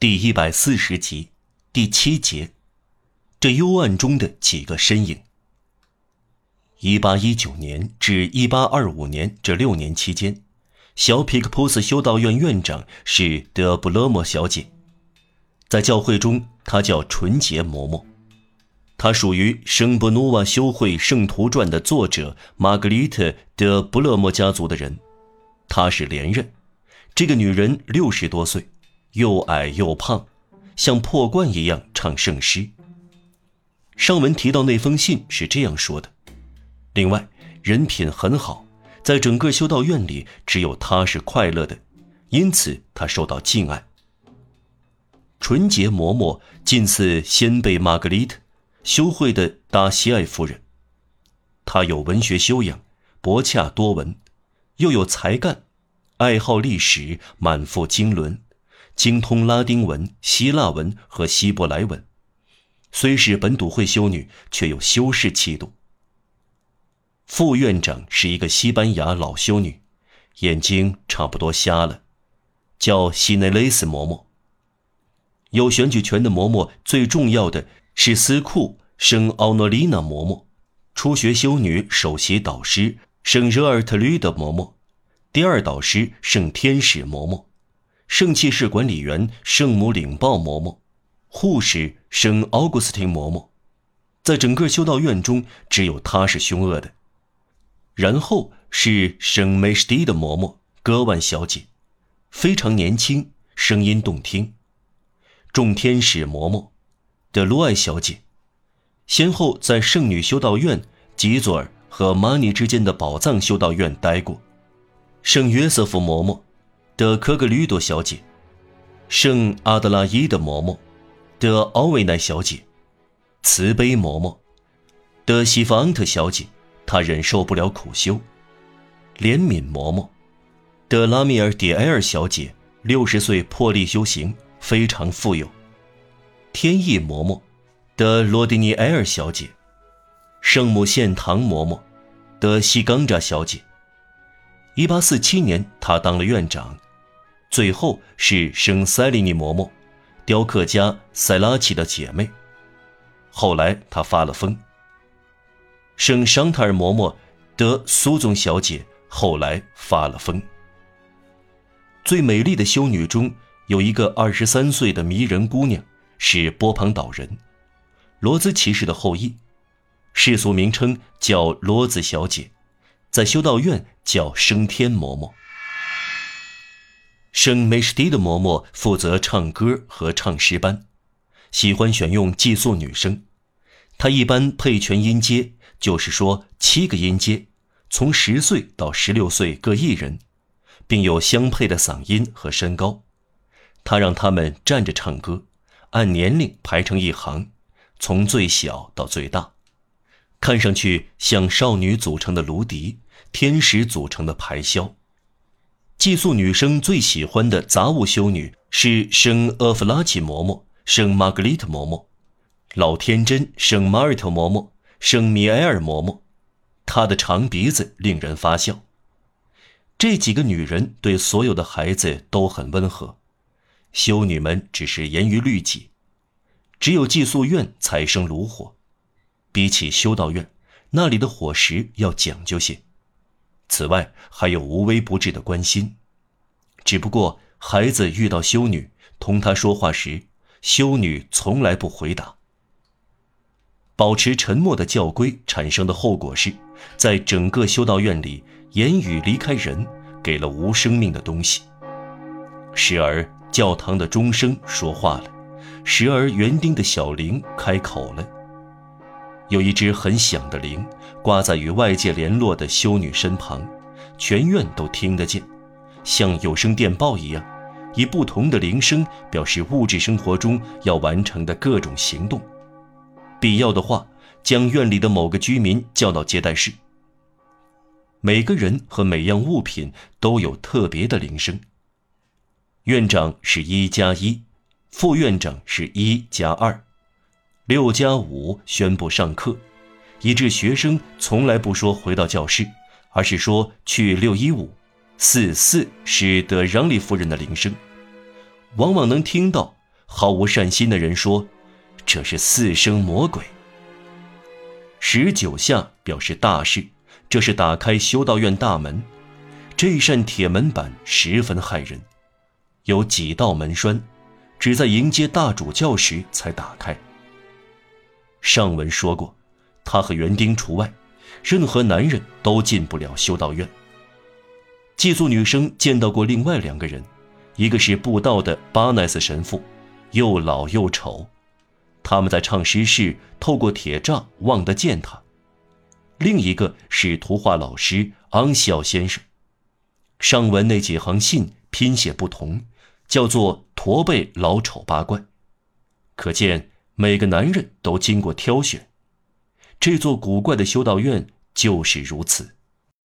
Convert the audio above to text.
第一百四十集，第七节，这幽暗中的几个身影。一八一九年至一八二五年这六年期间，小皮克普斯修道院院长是德布勒莫小姐，在教会中她叫纯洁嬷嬷，她属于圣伯努瓦修会圣徒传的作者玛格丽特·德布勒莫家族的人，她是连任。这个女人六十多岁，又矮又胖，像破罐一样唱圣诗。上文提到那封信是这样说的。另外，人品很好，在整个修道院里只有他是快乐的，因此他受到敬爱。纯洁嬷嬷近似先辈玛格丽特，修会的达西埃夫人。她有文学修养，博洽多闻，又有才干。爱好历史，满腹经纶，精通拉丁文、希腊文和希伯来文。虽是本笃会修女，却有修士气度。副院长是一个西班牙老修女，眼睛差不多瞎了，叫西内雷斯嬷嬷。有选举权的嬷嬷，最重要的是斯库圣奥诺丽娜嬷嬷，初学修女首席导师圣热尔特吕德嬷嬷。第二导师圣天使嬷嬷，圣器室管理员圣母领报嬷嬷，护士圣奥古斯汀嬷嬷，在整个修道院中，只有她是凶恶的。然后是圣梅什蒂的嬷嬷戈万小姐，非常年轻，声音动听。众天使嬷嬷德卢艾小姐，先后在圣女修道院吉佐尔和玛尼之间的宝藏修道院待过。圣约瑟夫嬷嬷，的科格吕多小姐，圣阿德拉伊的嬷嬷，的奥维奈小姐，慈悲嬷嬷，的西法昂特小姐，她忍受不了苦修，怜悯嬷嬷，的拉米尔迪埃尔小姐，六十岁破例修行，非常富有，天意嬷嬷，的罗迪尼埃尔小姐，圣母献堂嬷嬷，的西冈扎小姐。一八四七年，他当了院长。最后是圣塞利尼嬷嬷，雕刻家塞拉奇的姐妹。后来她发了疯。圣尚塔尔嬷嬷的苏宗小姐后来发了疯。最美丽的修女中有一个二十三岁的迷人姑娘，是波旁岛人，罗兹骑士的后裔，世俗名称叫罗兹小姐。在修道院叫升天嬷嬷，圣梅什蒂的嬷嬷负责唱歌和唱诗班，喜欢选用寄宿女生。她一般配全音阶，就是说七个音阶，从十岁到十六岁各一人，并有相配的嗓音和身高。她让他们站着唱歌，按年龄排成一行，从最小到最大。看上去像少女组成的芦笛，天使组成的排箫。寄宿女生最喜欢的杂物修女是圣厄弗拉奇嬷嬷、圣玛格丽特嬷嬷、老天真圣马尔特嬷嬷、圣米埃尔嬷嬷。她的长鼻子令人发笑。这几个女人对所有的孩子都很温和，修女们只是严于律己，只有寄宿院才生炉火。比起修道院，那里的伙食要讲究些。此外，还有无微不至的关心。只不过，孩子遇到修女，同他说话时，修女从来不回答。保持沉默的教规产生的后果是，在整个修道院里，言语离开人，给了无生命的东西。时而教堂的钟声说话了，时而园丁的小铃开口了。有一只很响的铃，挂在与外界联络的修女身旁，全院都听得见，像有声电报一样，以不同的铃声表示物质生活中要完成的各种行动。必要的话，将院里的某个居民叫到接待室。每个人和每样物品都有特别的铃声。院长是一加一，副院长是一加二。六加五宣布上课，以致学生从来不说回到教室，而是说去六一五。四四是德让利夫人的铃声，往往能听到毫无善心的人说，这是四声魔鬼。十九下表示大事，这是打开修道院大门。这扇铁门板十分骇人，有几道门栓，只在迎接大主教时才打开。上文说过，他和园丁除外，任何男人都进不了修道院。寄宿女生见到过另外两个人，一个是布道的巴奈斯神父，又老又丑，他们在唱诗时透过铁栅望得见他；另一个是图画老师昂西奥先生。上文那几行信拼写不同，叫做“驼背老丑八怪”，可见每个男人都经过挑选。这座古怪的修道院就是如此。